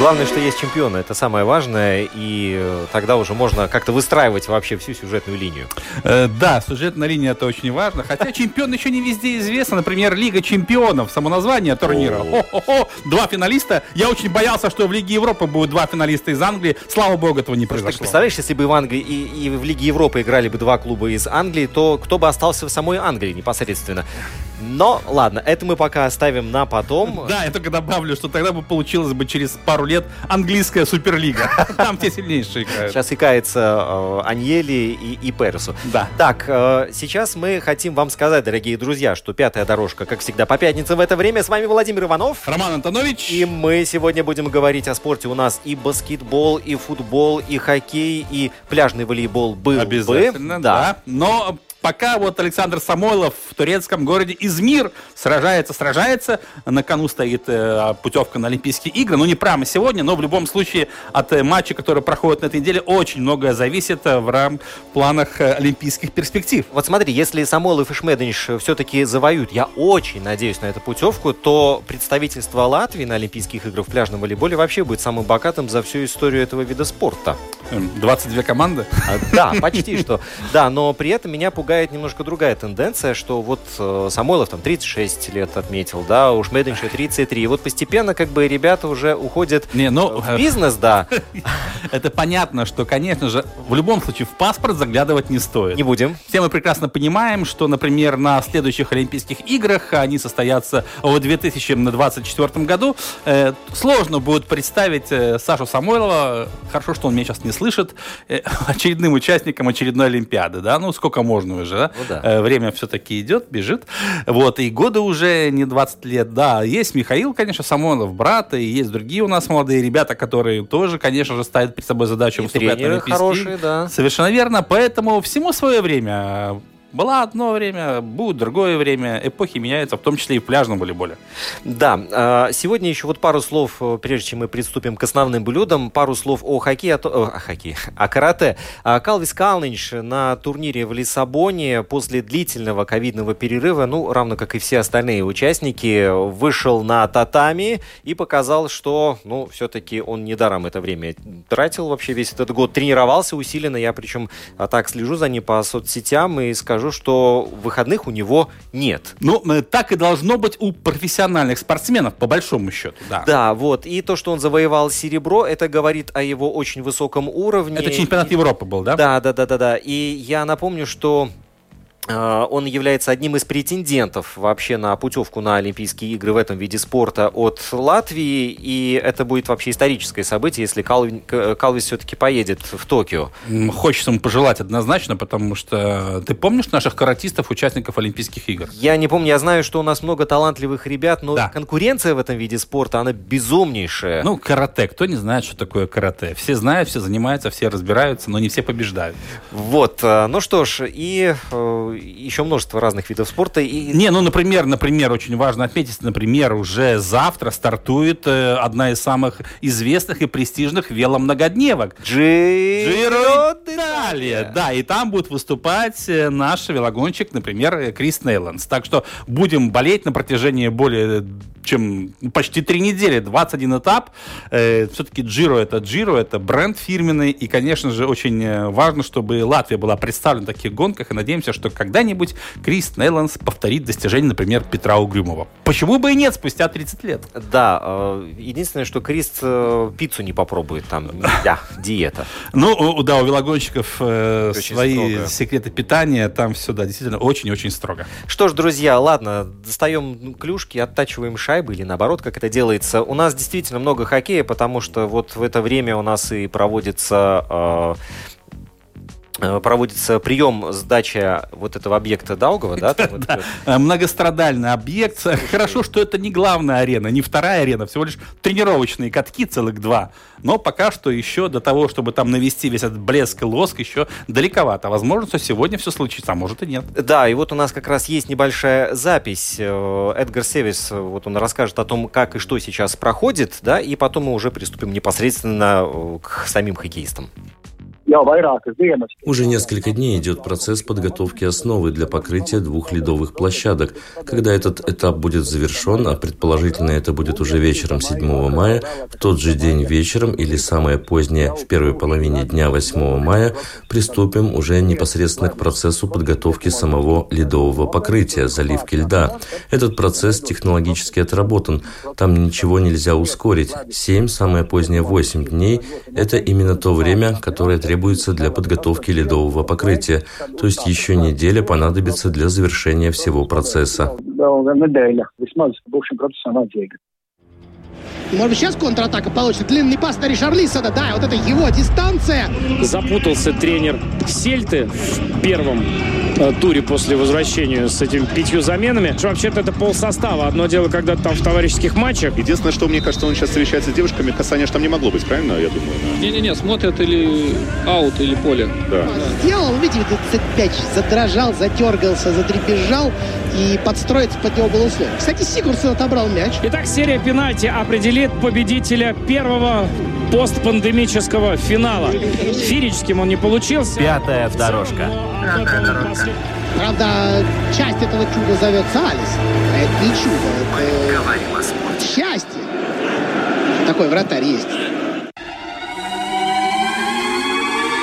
Главное, что есть чемпионы, это самое важное, и э, тогда уже можно как-то выстраивать вообще всю сюжетную линию. Э, да, сюжетная линия это очень важно. Хотя чемпион еще не везде известно. Например, Лига чемпионов, само название турнира. Хо-хо-хо, два финалиста. Я очень боялся, что в Лиге Европы будут два финалиста из Англии. Слава богу, этого не произошло. представляешь, если бы в Англии и, и в Лиге Европы играли бы два клуба из Англии, то кто бы остался в самой Англии непосредственно? Но ладно, это мы пока оставим на потом. Да, я только добавлю, что тогда бы получилось бы через пару лет английская суперлига. Там те сильнейшие играют. Сейчас икается э, Аньели и, и Пересу. Да. Так, э, сейчас мы хотим вам сказать, дорогие друзья, что пятая дорожка, как всегда, по пятницам в это время. С вами Владимир Иванов. Роман Антонович. И мы сегодня будем говорить о спорте. У нас и баскетбол, и футбол, и хоккей, и пляжный волейбол был бы. Обязательно, да. Но пока вот Александр Самойлов в турецком городе Измир сражается, сражается. На кону стоит э, путевка на Олимпийские игры. Ну, не прямо сегодня, но в любом случае от э, матча, который проходит на этой неделе, очень многое зависит э, в рам планах э, олимпийских перспектив. Вот смотри, если Самойлов и Шмеденш все-таки завоюют, я очень надеюсь на эту путевку, то представительство Латвии на Олимпийских играх в пляжном волейболе вообще будет самым богатым за всю историю этого вида спорта. Эм, 22 команды. А, Да, почти что. Да, но при этом меня пугает немножко другая тенденция, что вот э, Самойлов там 36 лет отметил, да, у Шмеденша 33. И вот постепенно как бы ребята уже уходят Не, ну, в бизнес, да. Это понятно, что, конечно же, в любом случае в паспорт заглядывать не стоит. Не будем. Все мы прекрасно понимаем, что, например, на следующих Олимпийских играх, они состоятся в 2024 году, э, сложно будет представить э, Сашу Самойлова, хорошо, что он меня сейчас не слышит, э, очередным участником очередной Олимпиады, да, ну сколько можно уже, да? Ну да. Э, время все-таки идет, бежит, вот, и годы уже не 20 лет, да, есть Михаил, конечно, Самойлов, брат, и есть другие у нас молодые ребята, которые тоже, конечно же, ставят перед собой задачу И выступать на хорошие, да. Совершенно верно. Поэтому всему свое время. Было одно время, будет другое время. Эпохи меняются, в том числе и в пляжном волейболе. Да, а, сегодня еще вот пару слов, э, прежде чем мы приступим к основным блюдам, пару слов о хоккее, о, о хоккее, о карате. А, Калвис Калнич на турнире в Лиссабоне после длительного ковидного перерыва, ну, равно как и все остальные участники, вышел на татами и показал, что, ну, все-таки он недаром это время тратил вообще весь этот год, тренировался усиленно, я причем а, так слежу за ним по соцсетям и скажу, что выходных у него нет. Ну, э, так и должно быть у профессиональных спортсменов, по большому счету. Да. Да, вот. И то, что он завоевал серебро, это говорит о его очень высоком уровне. Это чемпионат Европы был, да? Да, да, да, да, да. И я напомню, что он является одним из претендентов вообще на путевку на Олимпийские игры в этом виде спорта от Латвии. И это будет вообще историческое событие, если Калвин- К- Калвис все-таки поедет в Токио. Хочется ему пожелать однозначно, потому что ты помнишь наших каратистов, участников Олимпийских игр? Я не помню, я знаю, что у нас много талантливых ребят, но Да. конкуренция в этом виде спорта, она безумнейшая. Ну, карате. Кто не знает, что такое карате? Все знают, все занимаются, все разбираются, но не все побеждают. Вот, э, ну что ж, и э, еще множество разных видов спорта. И... Не, ну, например, например, очень важно отметить, например, уже завтра стартует э, одна из самых известных и престижных веломногодневок. Джиро Италия. Да, и там будет выступать э, наш велогонщик, например, э, Крис Нейландс. Так что будем болеть на протяжении более чем ну, почти три недели, 21 этап. Э, все-таки Джиро это Джиро, это бренд фирменный. И, конечно же, очень э, важно, чтобы Латвия была представлена в таких гонках. И надеемся, что когда-нибудь Крис Нейландс повторит достижение, например, Петра Угрюмова. Почему бы и нет спустя 30 лет? Да, э, единственное, что Крис э, пиццу не попробует, там, да, диета. Ну, да, у велогонщика болельщиков э, свои строго. секреты питания. Там все, да, действительно очень-очень строго. Что ж, друзья, ладно, достаем клюшки, оттачиваем шайбы или наоборот, как это делается. У нас действительно много хоккея, потому что вот в это время у нас и проводится э, проводится прием сдача вот этого объекта Даугова, да? там вот это- Э, Многострадальный объект. Хорошо, что это не главная арена, не вторая арена, всего лишь тренировочные катки целых два. Но пока что еще до того, чтобы там навести весь этот блеск и лоск, еще далековато. Возможно, что сегодня все случится, а может и нет. Да, и вот у нас как раз есть небольшая запись. Э, Эдгар Севис, э, вот он расскажет о том, как и что сейчас проходит, да, и потом мы уже приступим непосредственно э, к самим хоккеистам. Уже несколько дней идет процесс подготовки основы для покрытия двух ледовых площадок. Когда этот этап будет завершен, а предположительно это будет уже вечером 7 мая, в тот же день вечером или самое позднее в первой половине дня 8 мая приступим уже непосредственно к процессу подготовки самого ледового покрытия, заливки льда. Этот процесс технологически отработан, там ничего нельзя ускорить. 7, самое позднее 8 дней – это именно то время, которое требуется для подготовки ледового покрытия, то есть еще неделя понадобится для завершения всего процесса. Может быть, сейчас контратака получится. Длинный пас на Ришарлисона. Да, вот это его дистанция. запутался тренер Сельты в первом э, туре после возвращения с этими пятью заменами. Что Вообще-то это пол состава. Одно дело, когда там в товарищеских матчах. Единственное, что мне кажется, он сейчас встречается с девушками, касания ж там не могло быть, правильно, я думаю? Не-не-не, смотрят или аут, или поле. Да. Сделал, видите, этот мяч задрожал, затергался, затрепежал. И подстроиться под него было условие. Кстати, Сигурсон отобрал мяч. Итак, серия пенальти определит победителя первого постпандемического финала. Фирическим он не получился. Пятая дорожка. Правда, часть этого чуда зовется Алис. А это не чудо, Мы это говорим о спорте. счастье. Такой вратарь есть.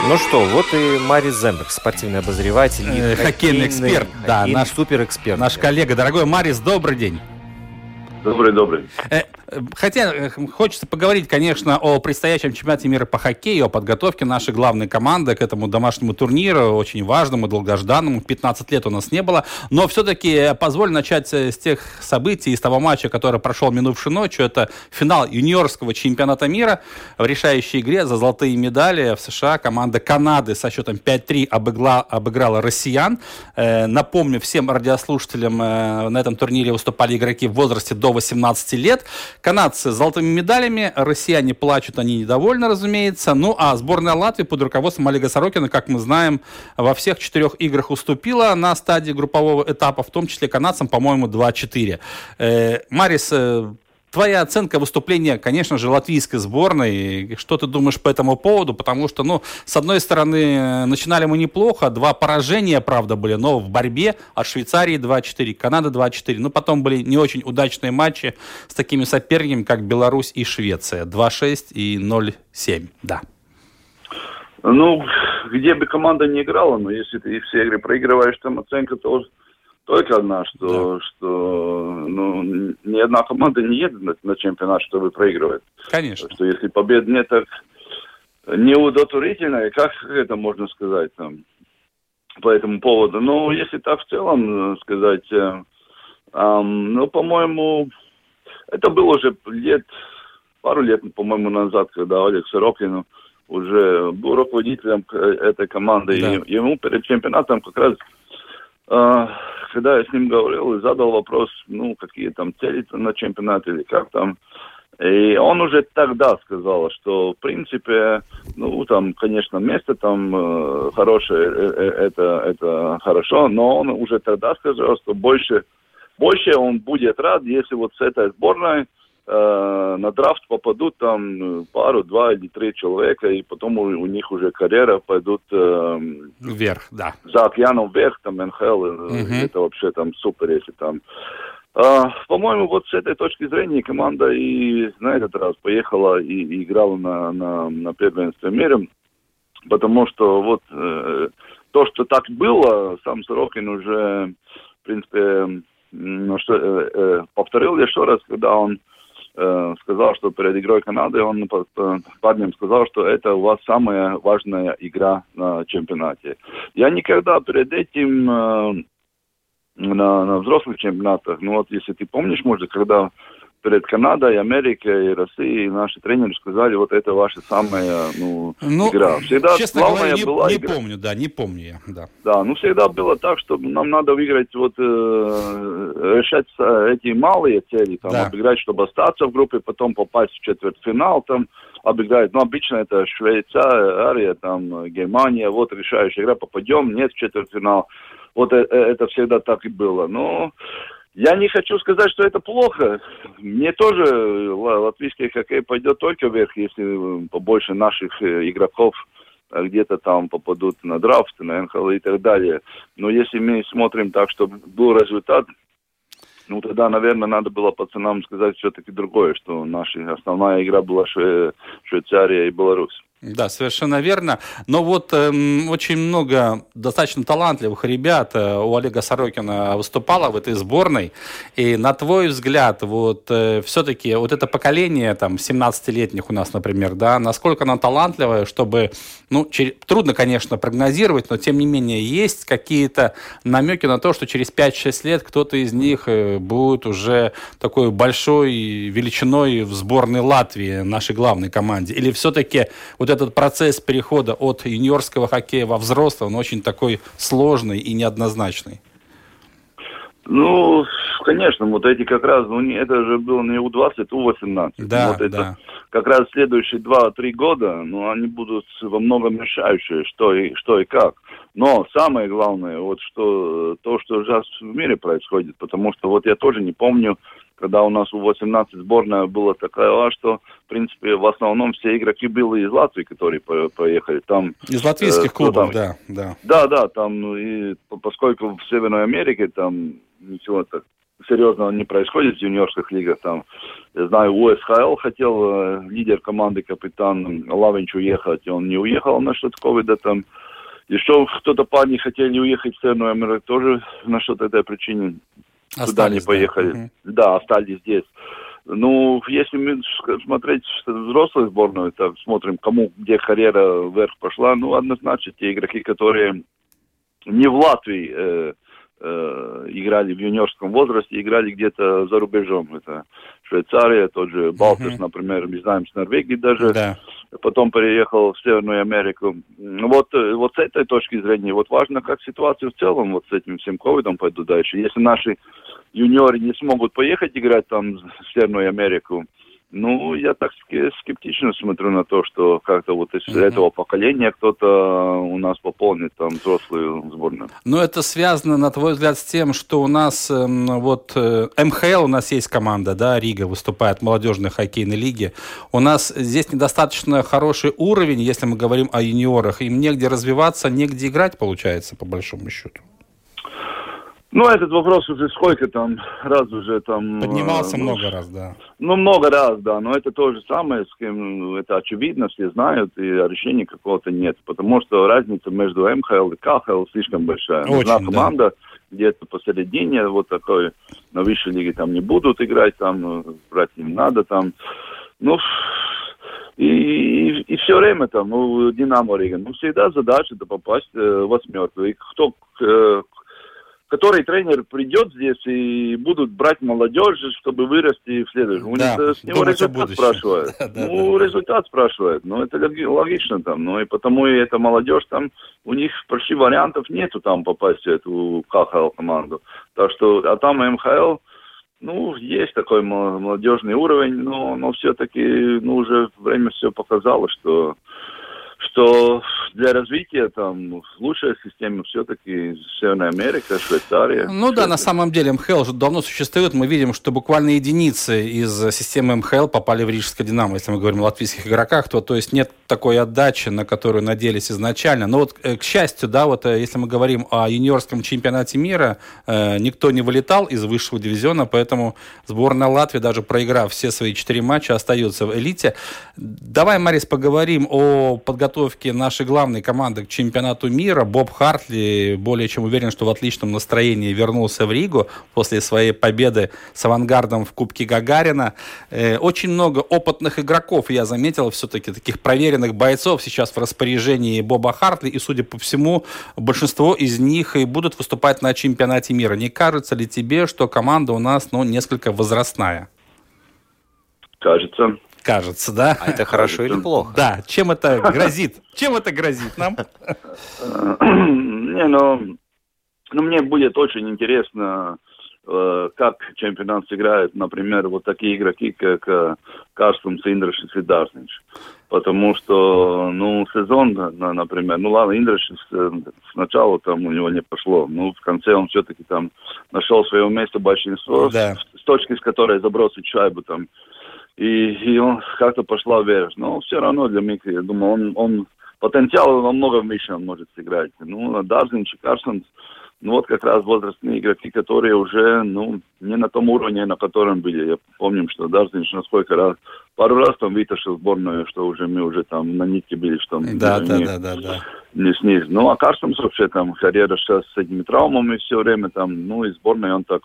Ну что, вот и Марис Зембек, спортивный обозреватель. и Э, хоккейный эксперт, да, хоккейный наш- суперэксперт. Наш коллега, дорогой Марис, добрый день. Добрый, добрый. Э, Хотя э, хочется поговорить, конечно, о предстоящем чемпионате мира по хоккею, о подготовке нашей главной команды к этому домашнему турниру, очень важному, долгожданному. 15 лет у нас не было. Но все-таки позволь начать э, с тех событий, с того матча, который прошел минувшей ночью. Это финал юниорского чемпионата мира. В решающей игре за золотые медали в США команда Канады со счетом 5-3 обыгла, обыграла россиян. Э, напомню всем радиослушателям, э, на этом турнире выступали игроки в возрасте до 18 лет. Канадцы с золотыми медалями, россияне плачут, они недовольны, разумеется. Ну, а сборная Латвии под руководством Олега Сорокина, как мы знаем, во всех четырех играх уступила на стадии группового этапа, в том числе канадцам, по-моему, 2-4. Э, Марис, э, Твоя оценка выступления, конечно же, латвийской сборной. Что ты думаешь по этому поводу? Потому что, ну, с одной стороны, начинали мы неплохо. Два поражения, правда, были, но в борьбе от Швейцарии 2-4, Канады 2-4. Ну, потом были не очень удачные матчи с такими соперниками, как Беларусь и Швеция. 2-6 и 0-7, да. Ну, где бы команда не играла, но если ты все игры проигрываешь, там оценка тоже только одна, что, что ну, ни одна команда не едет на, на чемпионат, чтобы проигрывать. Конечно. Что если побед нет, так неудовлетворительно, как это можно сказать там, по этому поводу. Ну, если так в целом э, сказать, э, эм, ну, по-моему, это было уже лет, пару лет, по-моему, назад, когда Олег Сорокин уже был руководителем к- этой команды. Да. И ему перед чемпионатом как раз, э, когда я с ним говорил и задал вопрос, ну, какие там цели на чемпионат или как там, и он уже тогда сказал, что, в принципе, ну, там, конечно, место там э, хорошее, э, э, это, это хорошо, но он уже тогда сказал, что больше, больше он будет рад, если вот с этой сборной на драфт попадут там э, пару, два или три человека, и потом у, у них уже карьера пойдут э, Вверх, да. за океаном вверх, там, НХЛ, э, Мгм. это вообще там супер, если там. А, по-моему, вот с этой точки зрения команда и на этот раз поехала и, и играла на, на, на первенстве мира, потому что вот э, то, что так было, сам Сорокин уже, в принципе, ну, что, э, э, повторил еще раз, когда он э, сказал, что перед игрой Канады он парням сказал, что это у вас самая важная игра на чемпионате. Я никогда перед этим э, на, на взрослых чемпионатах, ну вот если ты помнишь, может, когда перед Канадой, Америкой, Россией наши тренеры сказали, вот это ваша самая ну, ну, игра. Всегда честно главная говоря, не, была не игра. помню, да, не помню я, да. Да, ну всегда было так, что нам надо выиграть, вот э, решать эти малые цели, там, да. обыграть, чтобы остаться в группе, потом попасть в четвертьфинал, там, обыграть. Ну, обычно это Швейцария, там, Германия, вот решающая игра, попадем, нет в четвертьфинал. Вот это, это всегда так и было. Но я не хочу сказать, что это плохо. Мне тоже латвийский хоккей пойдет только вверх, если э, побольше наших э, игроков э, где-то там попадут на драфт, на НХЛ и так далее. Но если мы смотрим так, чтобы был результат, ну тогда, наверное, надо было пацанам сказать все-таки другое, что наша основная игра была Швейцария и Беларусь. Да, совершенно верно. Но вот эм, очень много достаточно талантливых ребят э, у Олега Сорокина выступало в этой сборной. И на твой взгляд, вот э, все-таки вот это поколение там 17-летних у нас, например, да, насколько оно талантливое, чтобы, ну, чер- трудно, конечно, прогнозировать, но тем не менее есть какие-то намеки на то, что через 5-6 лет кто-то из них э, будет уже такой большой величиной в сборной Латвии, нашей главной команде. Или все-таки вот вот этот процесс перехода от юниорского хоккея во взрослый, он очень такой сложный и неоднозначный. Ну, конечно, вот эти как раз, ну, это же было не У-20, У-18. Да, вот это да. Как раз следующие 2-3 года, ну, они будут во многом решающие, что и, что и как. Но самое главное, вот что, то, что сейчас в мире происходит, потому что вот я тоже не помню, когда у нас у 18 сборная была такая, что, в принципе, в основном все игроки были из Латвии, которые поехали. Там, из латвийских э, клубов, там, да, да. Да, да, там, ну, и поскольку в Северной Америке там ничего так серьезного не происходит в юниорских лигах. Там, я знаю, УСХЛ хотел э, лидер команды, капитан Лавинч уехать, и он не уехал на что-то ковида там. Еще кто-то парни хотели уехать в Северную Америку, тоже на что-то этой причине туда не поехали. Да. да, остались здесь. Ну, если мы смотреть взрослую сборную, так смотрим, кому где карьера вверх пошла, ну, однозначно те игроки, которые не в Латвии э, э, играли в юниорском возрасте, играли где-то за рубежом. Это Швейцария, тот же Балтерс, uh-huh. например, мы знаем, с Норвегии даже. Да. Потом переехал в Северную Америку. Вот, э, вот с этой точки зрения, вот важно, как ситуация в целом вот с этим всем ковидом пойдут дальше. Если наши юниоры не смогут поехать играть там в Северную Америку, ну, я так скептично смотрю на то, что как-то вот из mm-hmm. этого поколения кто-то у нас пополнит там взрослую сборную. Но это связано, на твой взгляд, с тем, что у нас э, вот э, МХЛ, у нас есть команда, да, Рига выступает в молодежной хоккейной лиге. У нас здесь недостаточно хороший уровень, если мы говорим о юниорах. Им негде развиваться, негде играть, получается, по большому счету. Ну, этот вопрос уже сколько там раз уже там... Поднимался э, много раз, да. Ну, много раз, да, но это то же самое, с кем, ну, это очевидно, все знают, и решения какого-то нет, потому что разница между МХЛ и КХЛ слишком большая. Очень, Нужна команда да. где-то посередине, вот такой, на высшей лиге там не будут играть, там, брать им надо, там, ну, и, и, и все время там, ну, Динамо Рига, ну, всегда задача это попасть э, в восьмерку. И кто, э, который тренер придет здесь и будут брать молодежь, чтобы вырасти в следующем. Да, У них, с него результат спрашивает. ну, результат спрашивает. Ну, это логично там. Ну, и потому и эта молодежь там, у них почти вариантов нету там попасть в эту КХЛ команду. Так что, а там МХЛ, ну, есть такой молодежный уровень, но, но все-таки, ну, уже время все показало, что что для развития там лучшая система все-таки Северная Америка, Швейцария. Ну да, на самом деле МХЛ уже давно существует. Мы видим, что буквально единицы из системы МХЛ попали в Рижское Динамо, если мы говорим о латвийских игроках, то, то есть нет такой отдачи, на которую надеялись изначально. Но вот, э, к счастью, да, вот э, если мы говорим о юниорском чемпионате мира, э, никто не вылетал из высшего дивизиона, поэтому сборная Латвии, даже проиграв все свои четыре матча, остается в элите. Давай, Марис, поговорим о подготовке подготовке нашей главной команды к чемпионату мира. Боб Хартли более чем уверен, что в отличном настроении вернулся в Ригу после своей победы с авангардом в Кубке Гагарина. Э, очень много опытных игроков, я заметил, все-таки таких проверенных бойцов сейчас в распоряжении Боба Хартли. И, судя по всему, большинство из них и будут выступать на чемпионате мира. Не кажется ли тебе, что команда у нас ну, несколько возрастная? Кажется. Кажется, да? А это хорошо или плохо? Да. Чем это грозит? Чем это грозит нам? Не, ну, ну, мне будет очень интересно, э, как чемпионат сыграет, например, вот такие игроки, как э, Индрашис и Дарснич. Потому что, ну, сезон, на- например, ну ладно, Индрашис э, сначала там у него не пошло, ну, в конце он все-таки там нашел свое место большинство, Да. с, с точки, с которой забросить шайбу там. И, и он как-то пошла вверх. Но все равно для меня, я думаю, он, он потенциал намного выше он может сыграть. Ну, Дарзинч и Карсон, ну вот как раз возрастные игроки, которые уже, ну, не на том уровне, на котором были. Я помню, что Дарзинч на сколько раз, пару раз там вытащил сборную, что уже мы уже там на нитке были, что Да, да, не, да, да, да. не снизу. Ну, а Карстенс вообще там карьера сейчас с этими травмами все время там, ну, и сборной он так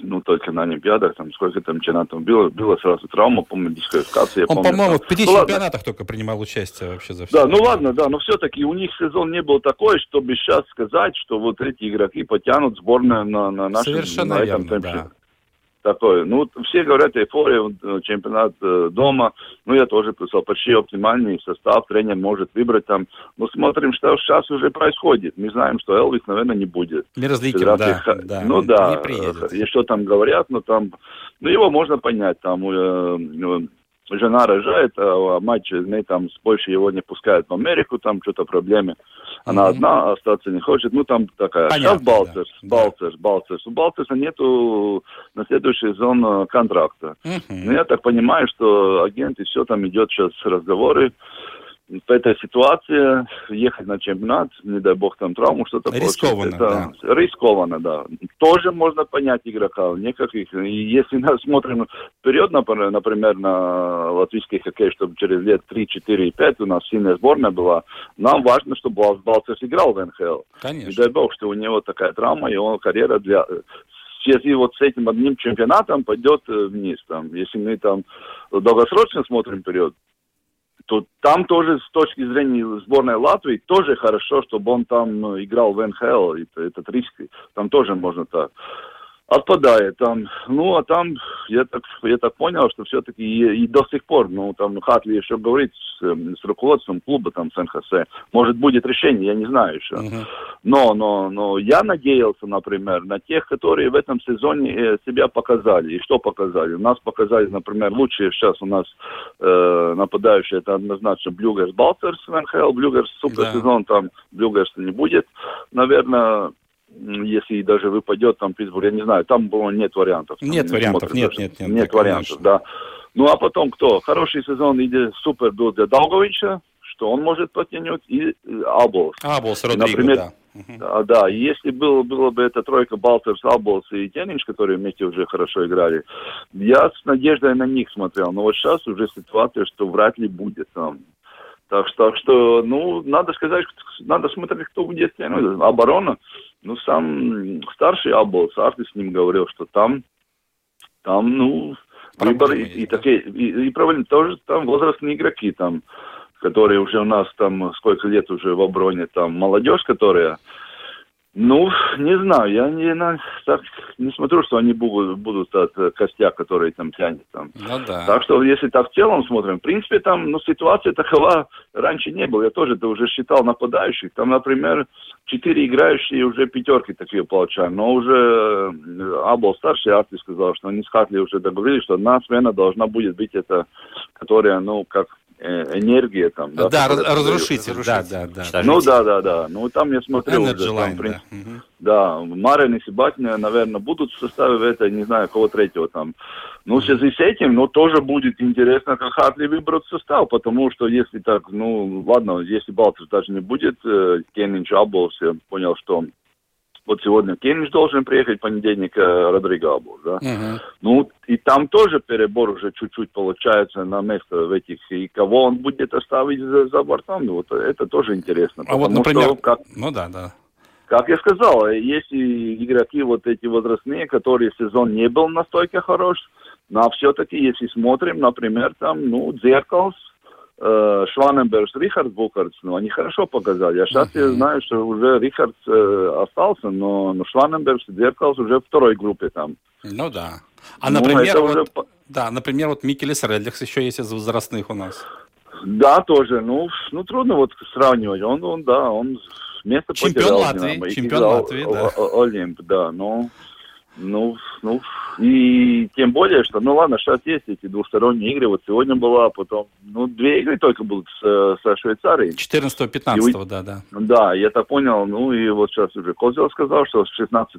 ну, только на Олимпиадах, там, сколько там чемпионатов было, было сразу травма, помню, дисквалификация. Он, по-моему, в пяти Ну, ладно. чемпионатах только принимал участие вообще за все. Да, ну ладно, да, но все-таки у них сезон не был такой, чтобы сейчас сказать, что вот эти игроки потянут сборную на, на нашем Совершенно на этом верно, темпе. да. Такое. Ну, все говорят, эйфория, э, чемпионат э, дома. Ну, я тоже писал, почти оптимальный состав, тренер может выбрать там. Но смотрим, что сейчас уже происходит. Мы знаем, что Элвис, наверное, не будет. Мерзликин, Федерации да, да, Ну не да, э, и что там говорят, но там, ну его можно понять, там э, жена рожает, а мать ней там с Польши его не пускают в Америку, там что-то проблемы. Она Мгм. одна остаться не хочет, ну там такая. Понятно, Сейчас Балцерс, да. Балцерс, Балцерс. У Балцерса нету на следующий сезон э, контракта. Мгм. Ну, я так понимаю, что агенты все там идет сейчас разговоры. В этой ситуации ехать на чемпионат, не дай бог там травму, что-то Рискованно, это Рискованно, да. Тоже можно понять игрока. Никаких. И если мы смотрим вперед, например, например, на латвийский хоккей, чтобы через лет 3, 4 и 5 у нас сильная сборная была, нам важно, чтобы Бал- Балцерс играл в НХЛ. Не Конечно. дай бог, что у него такая травма, и он карьера для... Если вот с этим одним чемпионатом пойдет э, вниз, там, если мы там долгосрочно смотрим вперед, то там тоже с точки зрения сборной Латвии тоже хорошо, чтобы он там э, играл в НХЛ, это, этот риск, там тоже можно так. Отпадает там, ну а там я так, я так понял, что все-таки и, и до сих пор, ну там Хатли еще говорит с, эм, с руководством клуба там с НХС, может будет решение, я не знаю еще. Мгм. Но, но, но я надеялся, например, на тех, которые в этом сезоне э, себя показали. И что показали? У нас показали, например, лучшие сейчас у нас э, нападающие, это однозначно Блюгерс, Балцерс в НХЛ, Блюгерс суперсезон, там Блюгерса не будет. Наверное, если даже выпадет там Питтсбург, я не знаю, там, по нет вариантов. Там Нет не вариантов, нет, даже. нет, нет, Нет да, вариантов, конечно. да. Ну, а потом кто? Хороший сезон идет супер был для Долговича, что он может потянуть, и э, Аболс. А, был с И, Родриго, например, да. Да, да, если было, было бы эта тройка Балтерс, Аболс и Теннинч, которые вместе уже хорошо играли, я с надеждой на них смотрел. Но вот сейчас уже ситуация, что вряд ли будет там. Так что, так что, ну, надо сказать, надо смотреть, кто будет тянуть. Оборона, ну, сам старший Аболс, Арти с ним говорил, что там, там, ну, выбор и, Проблемы и такие, и, и правильно, тоже там возрастные игроки, там, которые уже у нас там сколько лет уже в обороне, там молодежь, которая, ну, не знаю, я не, на, так, не смотрю, что они будут, будут от э, костяк, который там тянет. Там. Ну да. Так что, если так в целом смотрим, в принципе, там, ну, ситуация такова раньше не было. Я тоже это уже считал нападающих. Там, например, четыре играющие уже пятерки такие получаем. Но уже э, Абл старший Арти сказал, что они с Хатли уже договорились, что одна смена должна будет быть это, которая, ну, как энергия там. Да, создает. разрушитель, да, да, да. Ну да, да, да. Ну там я смотрел уже, там, Line, в принципе, да. Мгм. да, Марин и Себатня, наверное, будут в составе в этой, не знаю, кого третьего там. Ну, в связи с этим, ну, тоже будет интересно, как Хатли выберут состав, потому что если так, ну, ладно, если Балтер даже не будет, э, Кеннинч, Аболс, я понял, что Вот сегодня Кенниш должен приехать, в понедельник э, Родриго был, да. Мгм. Ну, и там тоже перебор уже чуть-чуть получается на место в этих, и кого он будет оставить за, за бортом, ну, вот это тоже интересно. А вот, потому что, например, как, ну да, да. как я сказал, есть и игроки вот эти возрастные, которые сезон не был настолько хорош, но все-таки, если смотрим, например, там, ну, Дзеркалс, э, Шваненберг, Рихард Букардс, ну, они хорошо показали. А сейчас я знаю, что уже Рихард э, остался, но, но Шваненберг и Дзеркалс уже второй группе там. Ну да. А, Ну, например, вот, уже да, например, вот Микелес Редлихс еще есть из возрастных у нас. Да, тоже. Ну, ну трудно вот сравнивать. Он, он да, он место Чемпион потерял. Латвии, чемпион Латвии, да. Олимп, да. Ну, ну, ну, и тем более, что, ну ладно, сейчас есть эти двусторонние игры. Вот сегодня была, а потом, ну, две игры только будут с, со Швейцарией. 14-15, да, да. Да, я так понял. Ну и вот сейчас уже Козел сказал, что с 16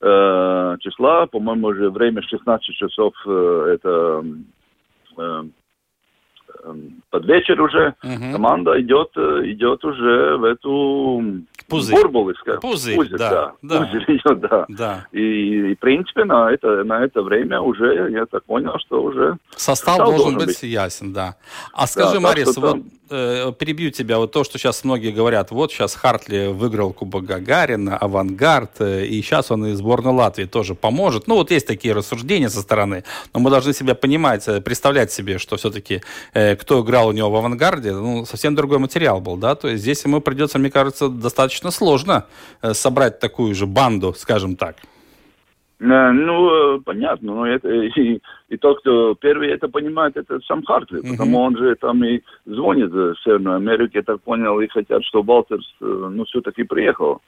э, числа, по-моему, уже время 16 часов, э, это э, э, под вечер уже, Мгм. команда идет, э, идет уже в эту Пузырь. Бурбулы, ска- Пузырь, да, да. Пузырь идет, да. Да. И, и, в принципе, на это, на это время уже, я так понял, что уже... Состав состав должен быть ясен, да. А скажи, так Марис, вот там- э, перебью тебя, вот то, что сейчас многие говорят, вот сейчас Хартли выиграл Кубок Гагарина, Авангард, э, и сейчас он и сборной Латвии тоже поможет. Ну, вот есть такие рассуждения со стороны, но мы должны себя понимать, э, представлять себе, что все-таки кто играл у него в Авангарде, ну, совсем другой материал был, да, то есть здесь ему придется, мне кажется, достаточно сложно э, собрать такую же банду, скажем так. Э, Ну, э, понятно, но это и, и тот, кто первый это понимает, это сам Хартли, потому он же там и звонит в Северную Америку, я так понял, и хотят, Walters, э, ну, все-таки приехал.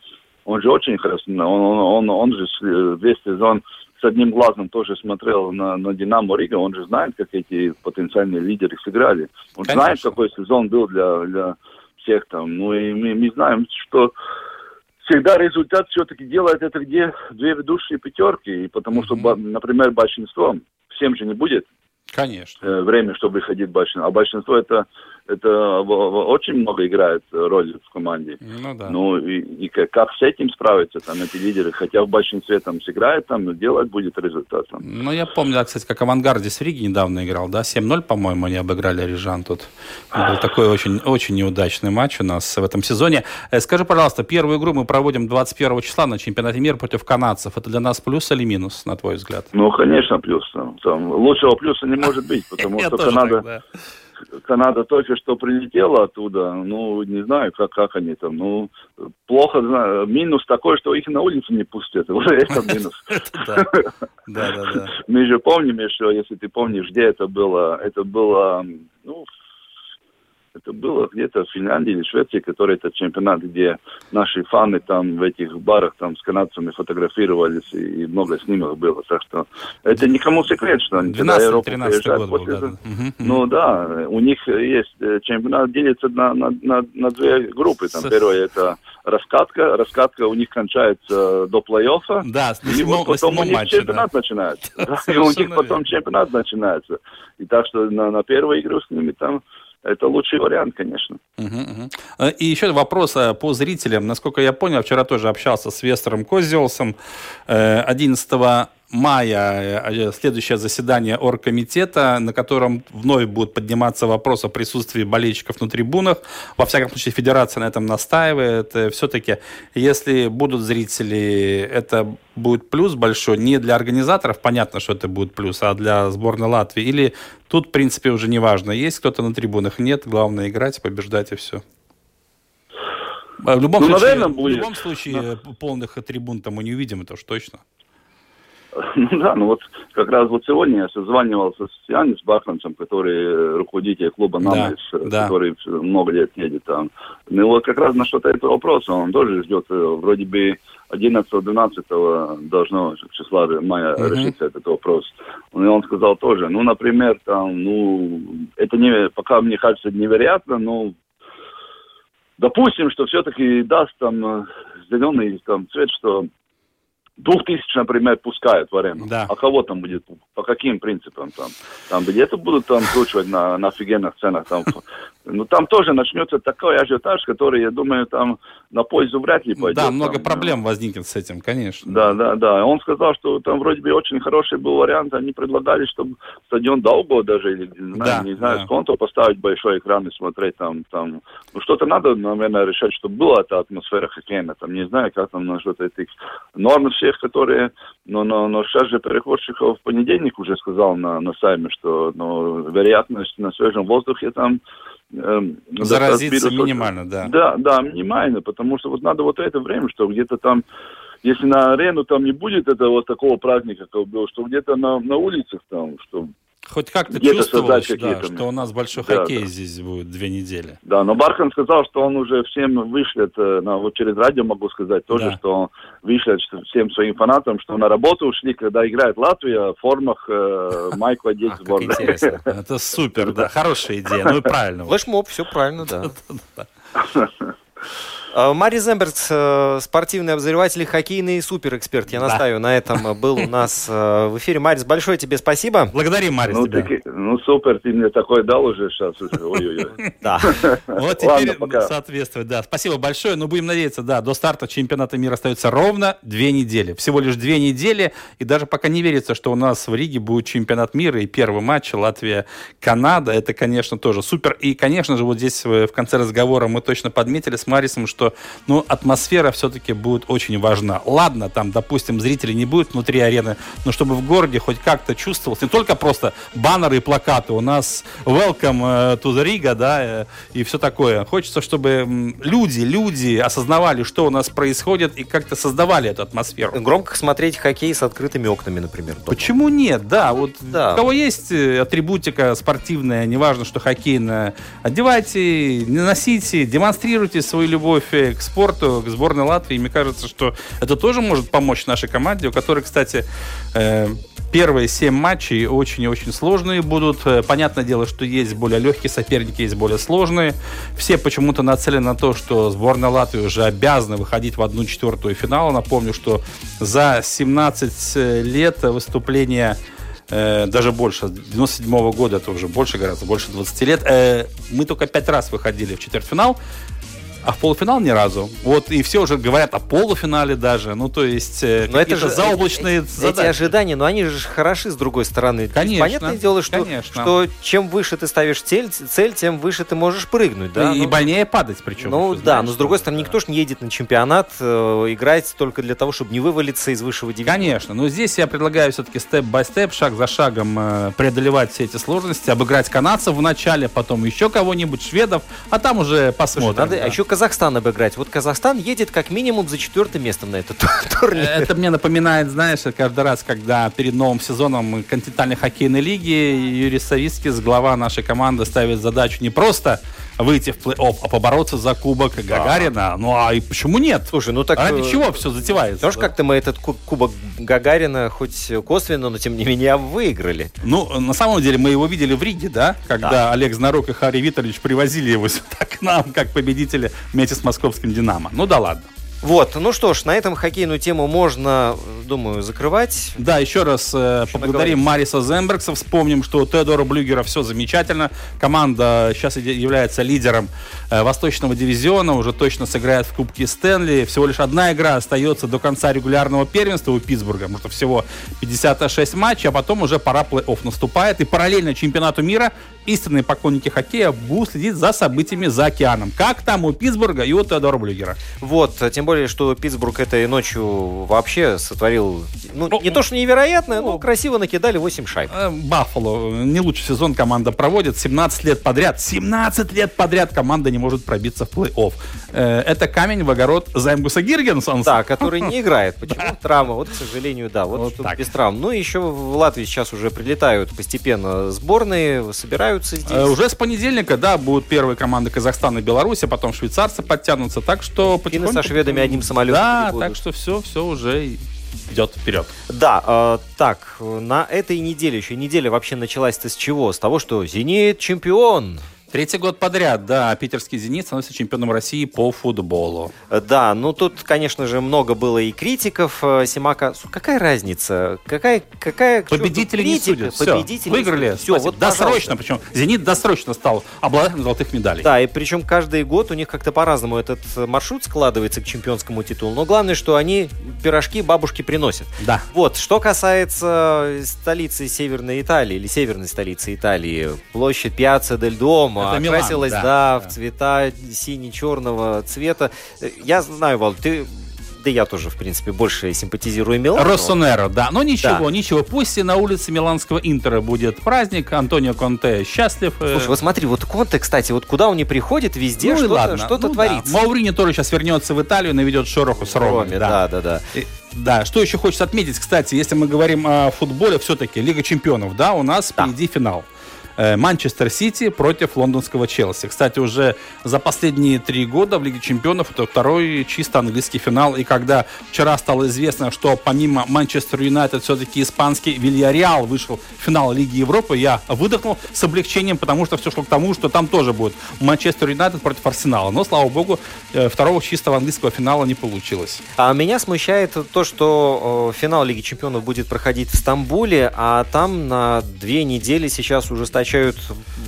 Он же очень хорошо, он, он, он, он же весь сезон с одним глазом тоже смотрел на, на Динамо Рига, он же знает, как эти потенциальные лидеры сыграли. Он Конечно. знает, какой сезон был для, для всех там. Ну, и мы, мы знаем, что всегда результат все-таки делает это где две ведущие пятерки, и потому что, например, большинство, всем же не будет Конечно. э, время, чтобы ходить большинство, а большинство это, это очень много играет роль в команде. Ну да. Ну и, и как, с этим справиться там эти лидеры, хотя в большинстве там сыграет там, но делать будет результат там. Ну, я помню, да, кстати, как Авангарде с Риги недавно играл, да, 7-0, по-моему, они обыграли Рижан тут. Был такой очень, очень неудачный матч у нас в этом сезоне. Э, Скажи, пожалуйста, первую игру мы проводим 21 числа на чемпионате мира против канадцев. Это для нас плюс или минус, на твой взгляд? Ну, конечно, плюс. Там, лучшего плюса не может быть, потому что Канада. Канада только что прилетела оттуда, ну, не знаю, как, как они там, ну, плохо знаю. Минус такой, что их на улицу не пустят, уже это минус. Мы же помним еще, если ты помнишь, где это было, это было, это было где-то в Финляндии или Швеции, который это чемпионат, где наши фаны там в этих барах там с канадцами фотографировались и, много снимков было. Так что это никому секрет, что они когда Европу 12-13 приезжают год был, да. да. Ну да, у них есть э, чемпионат делится на, на, на, на две группы. Там первое это раскатка, раскатка у них кончается до плей-оффа. Да, И вот потом у них матче, чемпионат да. начинается. Да, и у них потом чемпионат начинается. И так что на, на первую игру с ними там это лучший вариант, конечно. Мгм. Э, И еще вопрос э, по зрителям. Насколько я понял, вчера тоже общался с Вестером Козелсом. Э, 11 мая э, следующее заседание оргкомитета, на котором вновь будет подниматься вопрос о присутствии болельщиков на трибунах. Во всяком случае, федерация на этом настаивает. Э, Все-таки, если будут зрители, это будет плюс большой. Не для организаторов, понятно, что это будет плюс, а для сборной Латвии. Или тут, в принципе, уже не важно, есть кто-то на трибунах, нет. Главное играть, побеждать и все. В любом Ну, случае, наверное, в будет. любом случае э, полных трибун там мы не увидим, это уж точно. Ну да, ну вот как раз вот сегодня я созванивался с Янис Бахманцем, который э, руководитель клуба «Намес», э, да. который много лет едет там. Ну вот как раз насчет этого вопроса, он тоже ждет, э, вроде бы 11-12 должно числа мая Мгм. решиться этот вопрос. И он сказал тоже, ну, например, там, ну, это не, пока мне кажется невероятно, но допустим, что все-таки даст там зеленый там цвет, что двух тысяч, например, пускают в аренду. Да. А кого там будет, по каким принципам там? Там билеты будут там кручивать на, на офигенных ценах. Там. Ну, там тоже начнется такой ажиотаж, который, я думаю, там на пользу вряд ли пойдет. Да, много Там, проблем возникнет с этим, конечно. Да, да, да. Он сказал, что там вроде бы очень хороший был вариант. Они предлагали, чтобы стадион Долго даже, или не знаю, Да, не знаю, да. с конто поставить большой экран и смотреть там. там. Ну, что-то надо, наверное, решать, чтобы была эта атмосфера хоккейная. Там, не знаю, как там этих норм всех, которые... Но, но, но сейчас же перехожчиков в понедельник уже сказал на, на сайме, что ну, вероятность на свежем воздухе там... эм, Заразиться минимально, да. да, да, минимально, потому что вот надо вот это время, что где-то там, если на арену там не будет этого вот такого праздника, как был, что где-то на, на улицах там, что Хоть как-то Где-то чувствовалось, да, что у нас большой Да, хоккей да. здесь будет две недели. Да, но Бархан сказал, что он уже всем вышлет, э, на, вот через радио могу сказать тоже, Да. что он вышлет что- всем своим фанатам, что на работу ушли, когда играет Латвия, в формах э, майку одеть как сборной. интересно. Это супер, да, хорошая идея. Ну и правильно. Флешмоб, все правильно, да. Э, Мари Земберг, э, спортивный обозреватель и хоккейный суперэксперт. Я Да. настаиваю на этом. э, Был у нас в эфире. Марис, большое тебе спасибо. Благодарим, Марис, Ну, тебя. таки- ну, супер, ты мне такой дал уже сейчас. Ой-ой-ой. Да. Вот теперь соответствует, да. Спасибо большое. Но будем надеяться, да, до старта чемпионата мира остается ровно две недели. Всего лишь две недели. И даже пока не верится, что у нас в Риге будет чемпионат мира и первый матч Латвия-Канада. Это, конечно, тоже супер. И, конечно же, вот здесь в конце разговора мы точно подметили с Марисом, что, ну, атмосфера все-таки будет очень важна. Ладно, там, допустим, зрителей не будет внутри арены, но чтобы в городе хоть как-то чувствовалось, не только просто баннеры и плакаты. У нас welcome э, to the Riga, да, э, и все такое. Хочется, чтобы люди, люди осознавали, что у нас происходит, и как-то создавали эту атмосферу. Громко смотреть хоккей с открытыми окнами, например. дома. Почему нет? Да, вот Да. у кого есть э, атрибутика спортивная, неважно, что хоккейная, одевайте, не носите, демонстрируйте свою любовь э, к спорту, к сборной Латвии. Мне кажется, что это тоже может помочь нашей команде, у которой, кстати, э, первые семь матчей очень и очень сложные будут. Э, Понятное дело, что есть более легкие соперники, есть более сложные. Все почему-то нацелены на то, что сборная Латвии уже обязана выходить в одну четвертую финала. Напомню, что за 17 лет выступления э, даже больше, 97 года, это уже больше гораздо, больше 20 лет, э, мы только пять раз выходили в четвертьфинал, а в полуфинал ни разу. Вот, и все уже говорят о полуфинале даже. Ну, то есть, э, Но это же заоблачные эти, задачи. эти ожидания, но они же хороши с другой стороны. Конечно, Понятное дело, что, конечно. что чем выше ты ставишь цель, цель, тем выше ты можешь прыгнуть. Да? и, Ну, больнее падать причем. Ну да, знаешь, но с другой стороны, никто же не едет на чемпионат э, играть только для того, чтобы не вывалиться из высшего дивизиона. Конечно, но здесь я предлагаю все-таки степ-бай-степ, шаг за шагом э, преодолевать все эти сложности, обыграть канадцев в начале, потом еще кого-нибудь, шведов, а там уже Слушай, посмотрим. надо да. а еще Казахстан обыграть. Вот Казахстан едет как минимум за четвертым местом на этот турнир. Это мне напоминает, знаешь, каждый раз, когда перед новым сезоном континентальной хоккейной лиги Юрий Савицкий, глава нашей команды, ставит задачу не просто выйти в плей-офф, а побороться за кубок Гагарина. Ну а и почему нет? Слушай, ну так... Ради э, чего все затевается? Знаешь, как-то мы этот ку- кубок Гагарина хоть косвенно, но тем не менее выиграли. Ну, на самом деле, мы его видели в Риге, да? Когда Да. Олег Знарук и Харри Витальевич привозили его сюда к нам, как победители вместе с московским «Динамо». Ну да ладно. Вот, ну что ж, на этом хоккейную тему можно, думаю, закрывать. Да, еще раз э, поблагодарим Мариса Зембергса. Вспомним, что у Теодора Блюгера все замечательно. Команда сейчас является лидером э, Восточного дивизиона. Уже точно сыграет в Кубке Стэнли. Всего лишь одна игра остается до конца регулярного первенства у Питтсбурга. Потому что всего 56 матчей, а потом уже пора плей-офф наступает. И параллельно чемпионату мира истинные поклонники хоккея будут следить за событиями за океаном. Как там у Питтсбурга и у Теодора Блюгера. Вот, тем более, что Питтсбург этой ночью вообще сотворил, ну, не то, что невероятное, но красиво накидали 8 шайб. Э, Баффало. Не лучший сезон команда проводит. 17 лет подряд. 17 лет подряд команда не может пробиться в плей-офф. Э, Это камень в огород Займгуса Гиргенсонса. Да, который не играет. Почему? Травма. Вот, к сожалению, да. Вот, Вот без травм. Ну, и еще в Латвии сейчас уже прилетают постепенно сборные, собираются здесь. Э, Уже с понедельника, да, будут первые команды Казахстана и Беларуси, потом швейцарцы подтянутся. Так что Финны со потихоньку- шведами одним самолетом Да, так что все, все уже идет вперед. Да, э, так, на этой неделе, еще неделя вообще началась-то с чего? С того, что «Зенит чемпион». Третий год подряд, да, питерский «Зенит» становится чемпионом России по футболу. Да, ну тут, конечно же, много было и критиков. э, Симака, какая разница? Какая, какая Победители не судят. Все, Победители выиграли. Спасибо. вот, досрочно, пожалуйста. причем «Зенит» досрочно стал обладателем золотых медалей. Да, и причем каждый год у них как-то по-разному этот маршрут складывается к чемпионскому титулу. Но главное, что они пирожки бабушки приносят. Да. Вот, что касается столицы Северной Италии, или северной столицы Италии, площадь Пьяцца дель Домо Это Милан, окрасилась, да, да, да. в цвета сине-черного цвета. Я знаю, Вал, ты... Да я тоже, в принципе, больше симпатизирую Милану. Россонеро, да. Но ничего, Да. ничего. Пусть и на улице Миланского Интера будет праздник. Антонио Конте счастлив. э, Слушай, вот смотри, вот Конте, кстати, вот куда он не приходит, везде ну что-то, ладно. что-то Ну да. творится. Маурини тоже сейчас вернется в Италию, наведет шороху с. Роме, да, да, да. И- Да, что еще хочется отметить, кстати, если мы говорим о футболе, все-таки Лига чемпионов, да, у нас Да. впереди финал. Э, Манчестер Сити против лондонского Челси. Кстати, уже за последние три года в Лиге чемпионов это второй чисто английский финал. И когда вчера стало известно, что помимо Манчестер Юнайтед все-таки испанский Вильяреал вышел в финал Лиги Европы, я выдохнул с облегчением, потому что все шло к тому, что там тоже будет Манчестер Юнайтед против Арсенала. Но, слава богу, э, второго чистого английского финала не получилось. А меня смущает то, что финал Лиги Чемпионов будет проходить в Стамбуле, а там на две недели сейчас ужесточают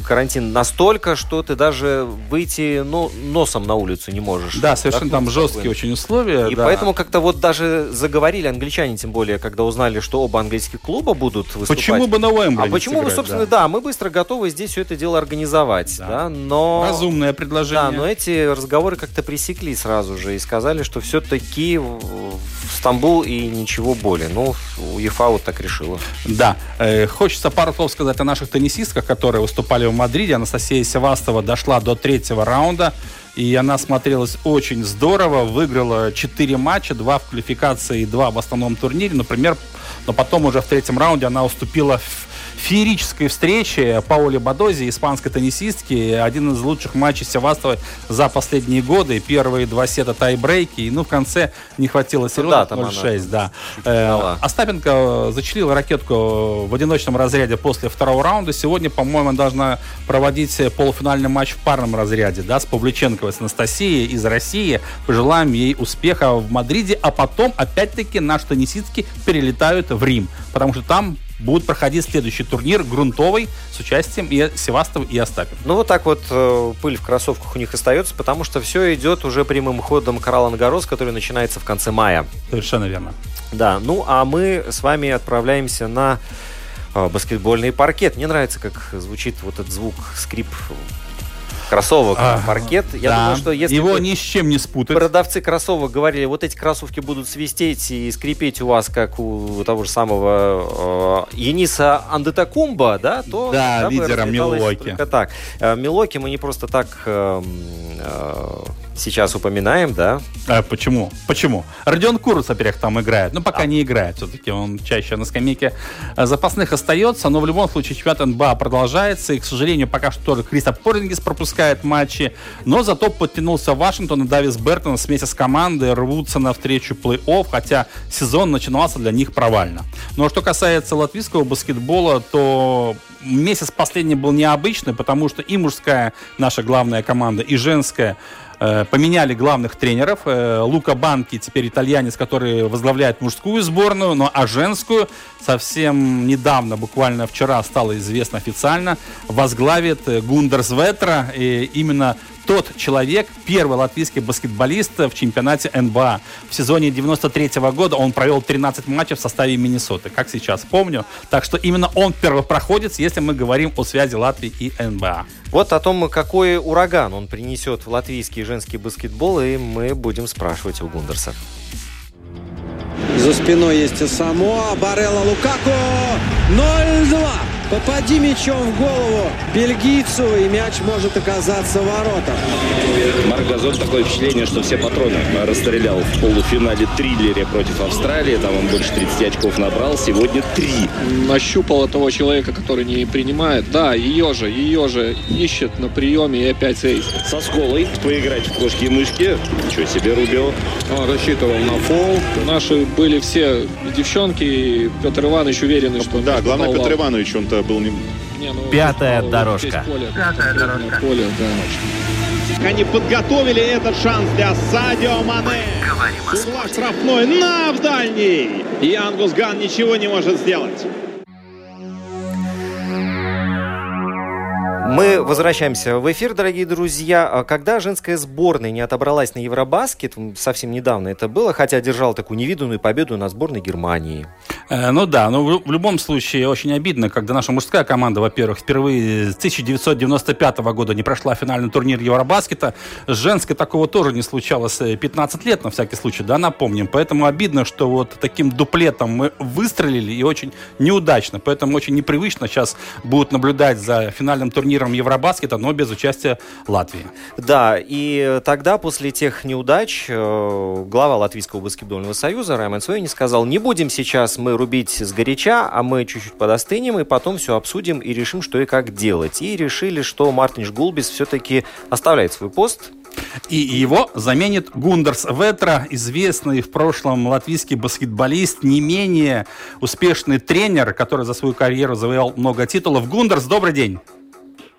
карантин настолько, что ты даже выйти ну, носом на улицу не можешь. Да, совершенно там Вдохнуть жесткие очень условия. И да. поэтому как-то вот даже заговорили англичане, тем более, когда узнали, что оба английских клуба будут выступать. Почему бы на Уэмбли А почему бы, собственно, да. да. мы быстро готовы здесь все это дело организовать, Да. да, но... Разумное предложение. Да, но эти разговоры как-то пресекли сразу же и сказали, что все-таки в Стамбул и ничего более. Ну, УЕФА вот так решила. Да. Э, хочется пару слов сказать о наших теннисистках, которые выступали в Мадриде. Анастасия Севастова дошла до третьего раунда. И она смотрелась очень здорово, выиграла 4 матча, 2 в квалификации и 2 в основном турнире. Например, но потом уже в третьем раунде она уступила в феерической встрече Пауле Бадози, испанской теннисистки. Один из лучших матчей Севастовой за последние годы. Первые два сета тайбрейки. И ну, в конце не хватило серьезно. да, там она 0-6, да. Э, Остапенко зачислила ракетку в одиночном разряде после второго раунда. Сегодня, по-моему, должна проводить полуфинальный матч в парном разряде, да, с Павлюченковой, с Анастасией из России. Пожелаем ей успеха в Мадриде, а потом, опять-таки, наши теннисистки перелетают в Рим, потому что там будет проходить следующий турнир грунтовый с участием и Севастова и Остапенко. Ну, вот так вот э, пыль в кроссовках у них остается, потому что все идет уже прямым ходом к Ролан Гарос, который начинается в конце мая. Совершенно верно. Да, ну а мы с вами отправляемся на э, баскетбольный паркет. Мне нравится, как звучит вот этот звук, скрип кроссовок А, паркет. Я да. думаю, что если Его бы ни с чем не спутать. продавцы кроссовок говорили, вот эти кроссовки будут свистеть и скрипеть у вас, как у того же самого э, Яниса Андетакумба, да, то Да, бы лидера только так. Э, Милоки мы не просто так э, э, сейчас упоминаем, да. А почему? Почему? Родион Курус, во-первых, там играет. Ну, пока не играет. Все-таки он чаще на скамейке э, запасных остается. Но в любом случае чемпионат НБА продолжается. И, к сожалению, пока что тоже Кристоп Порингис пропускает матчи. Но зато подтянулся Вашингтон и Давис Бертон вместе с командой рвутся навстречу плей-офф. Хотя сезон начинался для них провально. Но что касается латвийского баскетбола, то месяц последний был необычный, потому что и мужская наша главная команда, и женская поменяли главных тренеров. Э, Лука Банки теперь итальянец, который возглавляет мужскую сборную, но а женскую совсем недавно, буквально вчера стало известно официально, возглавит э, Гундерс Ветра. И именно тот человек, первый латвийский баскетболист в чемпионате НБА. В сезоне 93 года он провел 13 матчей в составе Миннесоты, как сейчас помню. Так что именно он первопроходец, если мы говорим о связи Латвии и НБА. Вот о том, какой ураган он принесет в латвийский женский баскетбол, и мы будем спрашивать у Гундерса. За спиной есть Самоа, Барелла Лукако. 0-2. Попади мячом в голову бельгийцу, и мяч может оказаться в воротах. Марк Газон такое впечатление, что все патроны расстрелял в полуфинале триллере против Австралии. Там он больше 30 очков набрал. Сегодня три. Нащупала того человека, который не принимает. Да, ее же, ее же ищет на приеме и опять сейс. Со сколой поиграть в кошки и мышки. Ничего себе, Рубио. Он рассчитывал на фол. Наши были все девчонки, и Петр Иванович уверены, что... Да, главное, Петр. Иванович, он-то был не- Не, ну, Пятая дорожка. поле, Пятая дорожка. Поле, да. Они подготовили этот шанс для Садио Мане. С угла штрафной на в дальний. И Ангус Ган ничего не может сделать. Мы возвращаемся в эфир, дорогие друзья. А Когда женская сборная не отобралась на Евробаскет, совсем недавно это было, хотя держала такую невиданную победу на сборной Германии. Э, Ну да, но в в любом случае очень обидно, когда наша мужская команда, во-первых, впервые с 1995 года не прошла финальный турнир Евробаскета. С женской такого тоже не случалось э, 15 лет, на всякий случай, да, напомним. Поэтому обидно, что вот таким дуплетом мы выстрелили и очень неудачно. Поэтому очень непривычно сейчас будут наблюдать за финальным турниром Евробаскета, но без участия Латвии. Да, и тогда, после тех неудач, э, глава Латвийского баскетбольного союза Раймонд Суэни сказал, не будем сейчас мы рубить сгоряча, а мы чуть-чуть подостынем, и потом все обсудим и решим, что и как делать. И решили, что Мартинш Гулбис все-таки оставляет свой пост, И его заменит Гундерс Ветра, известный в прошлом латвийский баскетболист, не менее успешный тренер, который за свою карьеру завоевал много титулов. Гундерс, добрый день.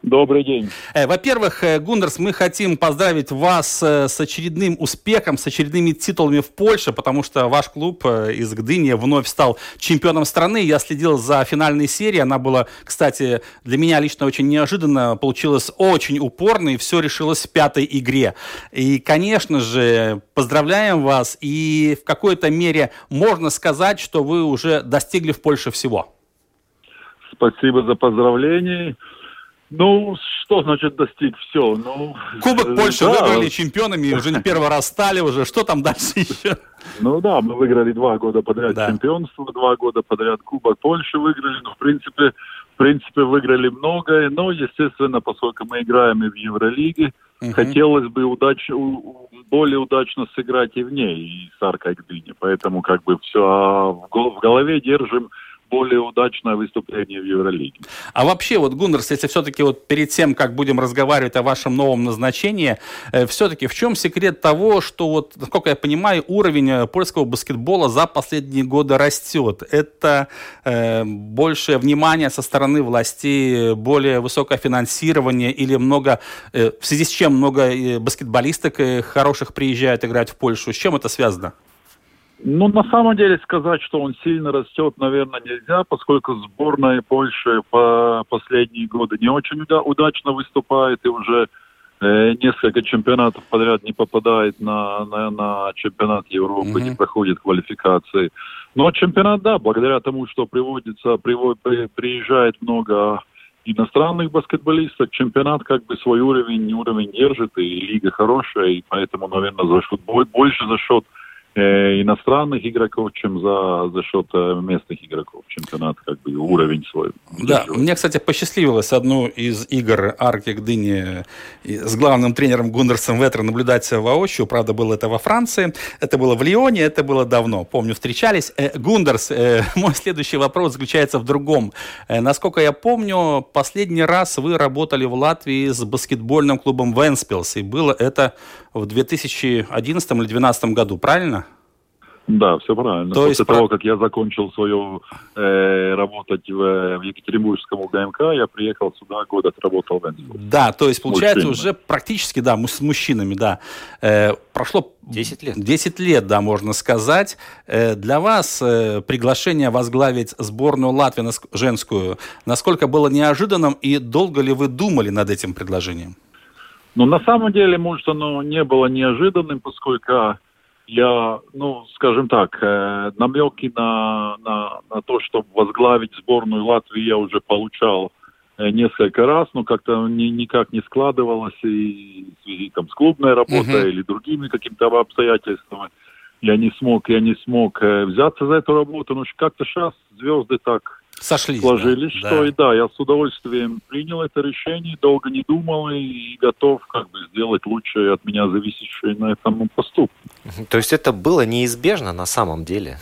Добрый день. Э, Во-первых, э, Гундерс, мы хотим поздравить вас э, с очередным успехом, с очередными титулами в Польше, потому что ваш клуб из Гдыни вновь стал чемпионом страны. Я следил за финальной серией. Она была, кстати, для меня лично очень неожиданно. Получилась очень упорной. Все решилось в пятой игре. И, конечно же, поздравляем вас. И в какой-то мере можно сказать, что вы уже достигли в Польше всего. Спасибо за поздравления. Ну, что значит достиг все? Ну, Кубок э, Польши да. выиграли чемпионами, уже не первый раз стали уже. Что там дальше еще? Ну да, мы выиграли два года подряд чемпионство, два года подряд Кубок Польши выиграли. Ну, в принципе, в принципе, выиграли многое. Но, естественно, поскольку мы играем и в Евролиге, Мгм. хотелось бы удач... более удачно сыграть и в ней, и с Аркой Гдыни. Поэтому как бы все гол- в голове держим более удачное выступление в Евролиге. А вообще, вот, Гундерс, если все-таки вот перед тем, как будем разговаривать о вашем новом назначении, все-таки в чем секрет того, что, вот, насколько я понимаю, уровень э, польского баскетбола за последние годы растет? Это э, большее внимание со стороны властей, более высокое финансирование или много, э, в связи с чем много э, баскетболисток э, хороших приезжают играть в Польшу? С чем это связано? Ну, на самом деле сказать, что он сильно растет, наверное, нельзя, поскольку сборная Польши по последние годы не очень уда- удачно выступает и уже э, несколько чемпионатов подряд не попадает на, на, на чемпионат Европы, не проходит квалификации. Но чемпионат, да, благодаря тому, что приводится, приво- при- приезжает много иностранных баскетболистов, чемпионат как бы свой уровень, уровень держит, и лига хорошая, и поэтому, наверное, за счет, бо- больше за счет э, иностранных игроков, чем за, за счет э, местных игроков. Чемпионат как бы уровень свой. Да, мне, кстати, посчастливилось одну из игр Арки Гдыни и с главным тренером Гундерсом Ветра наблюдать воочию. Правда, было это во Франции, это было в Лионе, это было давно. Помню, встречались. Э, Гундерс, э, мой следующий вопрос заключается в другом. Э, насколько я помню, последний раз вы работали в Латвии с баскетбольным клубом Венспилс, и было это в 2011 или 2012 году, правильно? Да, все правильно. То После есть того, как я закончил свою э, работать в, в Екатеринбургском УГМК, я приехал сюда, год отработал в Энсбург. Да, то есть, получается, Мужчинами. уже практически, да, мы с мужчинами, да. Э, прошло 10 лет. 10 лет, да, можно сказать. Э, для вас э, приглашение возглавить сборную Латвии наск- женскую, насколько было неожиданным и долго ли вы думали над этим предложением? Но на самом деле, может, оно не было неожиданным, поскольку я, ну, скажем так, э, намеки на, на, на то, чтобы возглавить сборную Латвии, я уже получал э, несколько раз, но как-то ни- никак не складывалось и в связи там, с клубной работой Мгм. или другими какими-то обстоятельствами. Я не смог, я не смог э, взяться за эту работу, но как-то сейчас звезды так Сошлись. сложились, да, что да. и да, я с удовольствием принял это решение, долго не думал и готов как бы сделать лучшее от меня зависящее на этом поступку. То есть это было неизбежно на самом деле?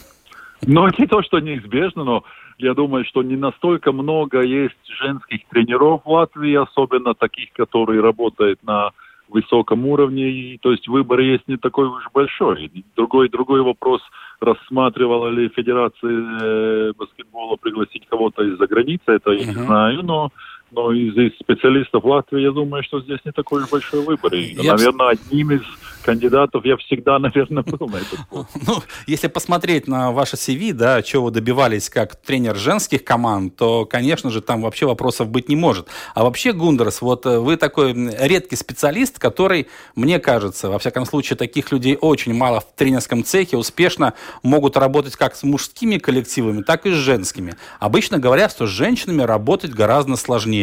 Но не то, что неизбежно, но я думаю, что не настолько много есть женских тренеров в Латвии, особенно таких, которые работают на высоком уровне, и, то есть выбор есть не такой уж большой. Другой, другой вопрос, рассматривала ли Федерация э, баскетбола пригласить кого-то из-за границы, это я не знаю, но но из, из специалистов Латвии, я думаю, что здесь не такой уж большой выбор. И, я наверное, одним из кандидатов я всегда, наверное, был на этот. Ну, если посмотреть на ваше CV, да, чего вы добивались как тренер женских команд, то, конечно же, там вообще вопросов быть не может. А вообще, Гундерс, вот э, вы такой редкий специалист, который, мне кажется, во всяком случае, таких людей очень мало в тренерском цехе, успешно могут работать как с мужскими коллективами, так и с женскими. Обычно говорят, что с женщинами работать гораздо сложнее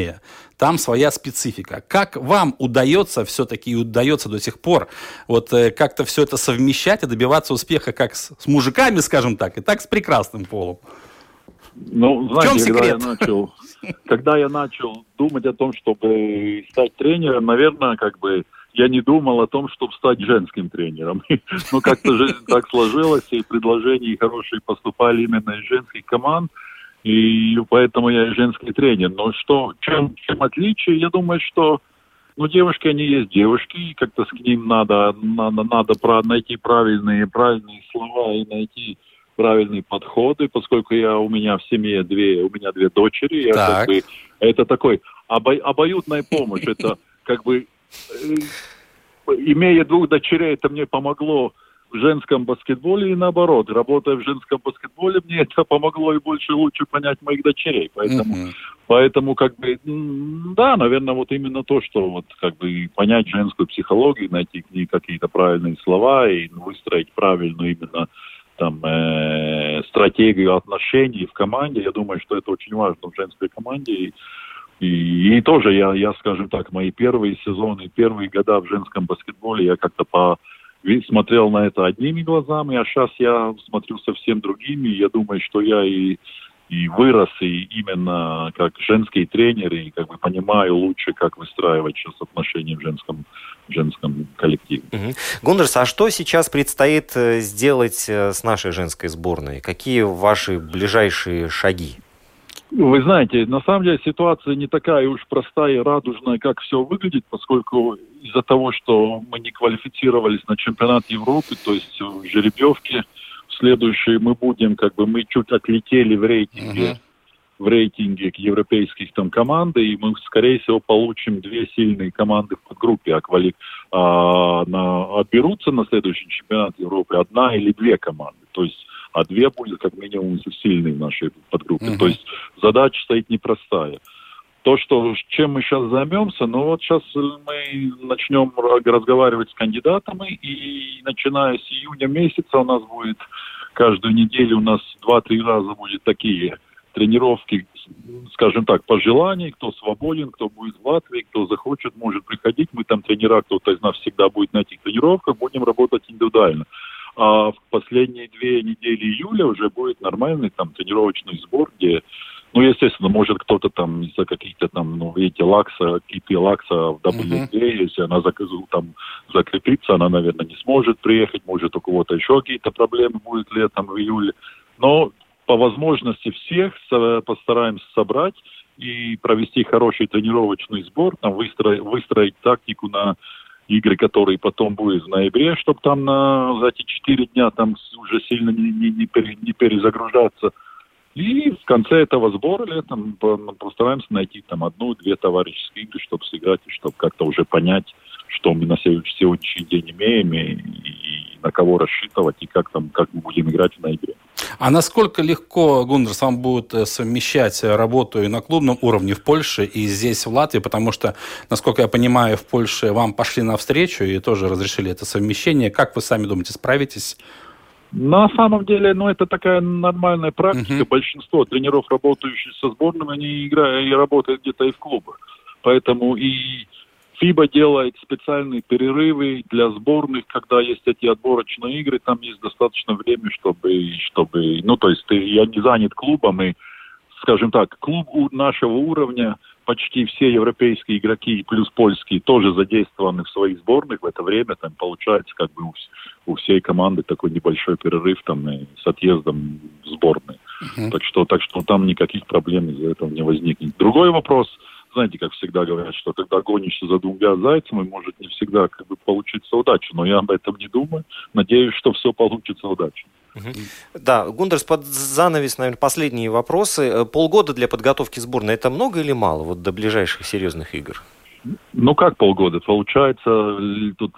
там своя специфика. Как вам удается все-таки и удается до сих пор вот э, как-то все это совмещать и добиваться успеха как с, с мужиками, скажем так, и так с прекрасным полом? Ну, знаете, В чем секрет? Когда я, начал, когда я начал думать о том, чтобы стать тренером, наверное, как бы я не думал о том, чтобы стать женским тренером. Но как-то жизнь так сложилась, и предложения хорошие поступали именно из женских команд – и поэтому я и женский тренер. Но что, чем, чем отличие, я думаю, что ну, девушки, они есть девушки, и как-то с ним надо, надо, надо про, найти правильные, правильные слова и найти правильные подходы, поскольку я у меня в семье две, у меня две дочери, я как бы, это такой обо, обоюдная помощь, это как бы, э, имея двух дочерей, это мне помогло в женском баскетболе и наоборот. Работая в женском баскетболе, мне это помогло и больше лучше понять моих дочерей. Поэтому, uh-huh. поэтому как бы, да, наверное, вот именно то, что вот как бы понять женскую психологию, найти к ней какие-то правильные слова и выстроить правильную именно там э, стратегию отношений в команде. Я думаю, что это очень важно в женской команде. И, и, и тоже я, я, скажем так, мои первые сезоны, первые года в женском баскетболе я как-то по смотрел на это одними глазами, а сейчас я смотрю совсем другими. Я думаю, что я и и вырос, и именно как женский тренер, и как бы понимаю лучше, как выстраивать сейчас отношения в женском, женском коллективе. Угу. Гундерс, а что сейчас предстоит э, сделать э, с нашей женской сборной? Какие ваши ближайшие шаги? Вы знаете, на самом деле ситуация не такая уж простая и радужная, как все выглядит, поскольку из-за того, что мы не квалифицировались на чемпионат Европы, то есть в жеребьевке в следующей мы будем, как бы мы чуть отлетели в рейтинге, uh-huh. в рейтинге к европейских там команды, и мы, скорее всего, получим две сильные команды в подгруппе, а, квали... а на... отберутся на следующий чемпионат Европы одна или две команды. То есть а две будет как минимум сильные в нашей подгруппе. Uh-huh. То есть задача стоит непростая. То, что, чем мы сейчас займемся, ну вот сейчас мы начнем разговаривать с кандидатами, и начиная с июня месяца у нас будет каждую неделю у нас два-три раза будет такие тренировки, скажем так, по желанию, кто свободен, кто будет в Латвии, кто захочет, может приходить. Мы там тренера, кто-то из нас всегда будет на этих тренировках, будем работать индивидуально а в последние две недели июля уже будет нормальный там тренировочный сбор, где, ну, естественно, может кто-то там из-за каких-то там, ну, видите, лакса, какие лакса в WNBA, uh-huh. если она там закрепится, она, наверное, не сможет приехать, может у кого-то еще какие-то проблемы будут летом, в июле. Но по возможности всех постараемся собрать и провести хороший тренировочный сбор, там выстроить, выстроить тактику на игры, которые потом будут в ноябре, чтобы там на, за эти четыре дня там уже сильно не, не, не, пере, не перезагружаться. И в конце этого сбора летом постараемся найти там одну-две товарищеские игры, чтобы сыграть и чтобы как-то уже понять, что мы на сегодняшний день имеем и, и на кого рассчитывать и как там как мы будем играть в ноябре. А насколько легко, Гундерс, вам будет э, совмещать работу и на клубном уровне в Польше, и здесь, в Латвии? Потому что, насколько я понимаю, в Польше вам пошли навстречу и тоже разрешили это совмещение. Как вы сами думаете, справитесь? На самом деле, ну, это такая нормальная практика. Uh-huh. Большинство тренеров, работающих со сборными, они играют и работают где-то и в клубах. Поэтому и ФИБА делает специальные перерывы для сборных, когда есть эти отборочные игры, там есть достаточно времени, чтобы, чтобы ну, то есть я не занят клубом, и, скажем так, клуб у нашего уровня, почти все европейские игроки, плюс польские, тоже задействованы в своих сборных в это время, там получается как бы у, у всей команды такой небольшой перерыв там и с отъездом в сборные. Uh-huh. Так что, так что там никаких проблем из-за этого не возникнет. Другой вопрос – знаете, как всегда говорят, что когда гонишься за двумя зайцами, может не всегда как бы получиться удача. Но я об этом не думаю. Надеюсь, что все получится удачно. Да, Гундерс, под занавес, наверное, последние вопросы. Э, полгода для подготовки сборной – это много или мало вот до ближайших серьезных игр? Ну как полгода? Получается, тут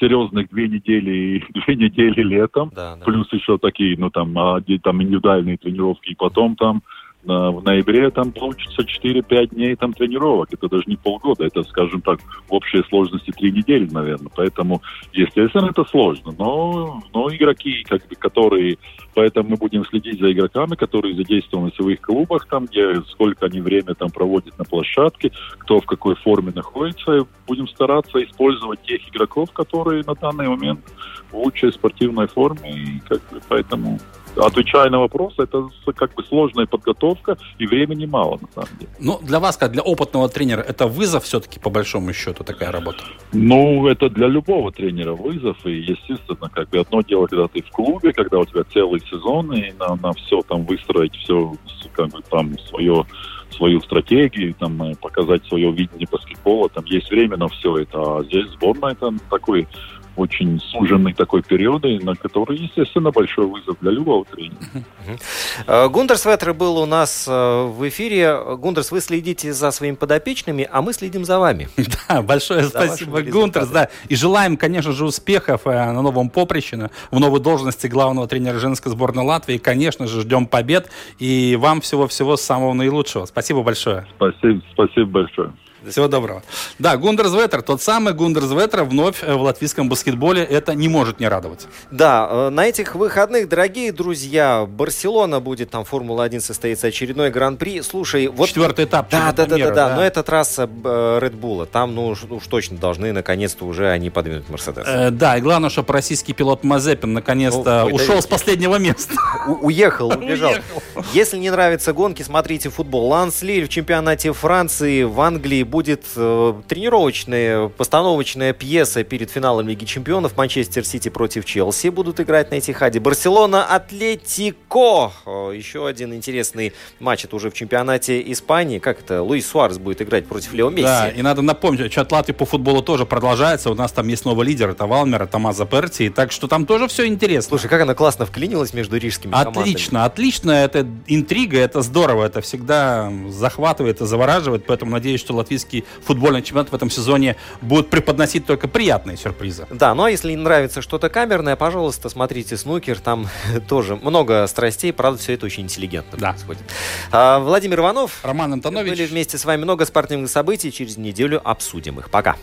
серьезных две недели и две недели летом, Да, да. плюс еще такие, ну там, а, где там индивидуальные тренировки, и потом там в ноябре там получится 4-5 дней там тренировок. Это даже не полгода, это, скажем так, в общей сложности три недели, наверное. Поэтому, естественно, это сложно. Но, но игроки, как бы, которые... Поэтому мы будем следить за игроками, которые задействованы в своих клубах, там, где сколько они время там проводят на площадке, кто в какой форме находится. И будем стараться использовать тех игроков, которые на данный момент в лучшей спортивной форме. И как бы, поэтому Отвечая на вопрос, это как бы сложная подготовка и времени мало, на самом деле. Ну, для вас, как для опытного тренера, это вызов все-таки, по большому счету, такая работа? Ну, это для любого тренера вызов, и, естественно, как бы одно дело, когда ты в клубе, когда у тебя целый сезон, и на, на все там выстроить все, как бы там свое свою стратегию, там, э, показать свое видение баскетбола, там есть время на все это, а здесь сборная это такой очень суженный такой период, и на который, естественно, большой вызов для любого тренера. Э, Гундерс Ветер был у нас э, в эфире. Гундерс, вы следите за своими подопечными, а мы следим за вами. Да, большое За спасибо, Гунтерс. Да. И желаем, конечно же, успехов э, на новом поприще, на- в новой должности главного тренера женской сборной Латвии. Конечно же, ждем побед. И вам всего-всего самого наилучшего. Спасибо большое. Спасибо, спасибо большое. Всего доброго. Да, Гундерс Ветер, тот самый Гундерс Ветер вновь э, в латвийском баскетболе. Это не может не радовать. Да, э, на этих выходных, дорогие друзья, Барселона будет, там Формула-1 состоится очередной гран-при. Слушай, вот... Четвертый этап. Да, да, да, да, да, да. но это трасса э, Red Bull. Там, ну уж, точно должны, наконец-то, уже они подвинуть Мерседес. Э, да, и главное, чтобы российский пилот Мазепин наконец-то Ну, ушел да, с последнего места. У- уехал, убежал. Если не нравятся гонки, смотрите футбол. Ланс Лиль в чемпионате Франции в Англии будет э, тренировочная, постановочная пьеса перед финалом Лиги Чемпионов. Манчестер Сити против Челси будут играть на Этихаде. Барселона Атлетико. Э, Еще один интересный матч. Это уже в чемпионате Испании. Как это? Луис Суарес будет играть против Лео Месси. Да, и надо напомнить, чат Латвии по футболу тоже продолжается. У нас там есть новый лидер, это Валмер, Томазо Перти. Так что там тоже все интересно. Слушай, как она классно вклинилась между рижскими командами. Отлично, отлично. Это интрига, это здорово. Это всегда захватывает и завораживает. Поэтому надеюсь, что латвийский футбольный чемпионат в этом сезоне будет преподносить только приятные сюрпризы. Да, ну а если не нравится что-то камерное, пожалуйста, смотрите снукер, там тоже много страстей, правда, все это очень интеллигентно происходит. А, Владимир Иванов, Роман Антонович. были вместе с вами много спортивных событий, через неделю обсудим их. Пока.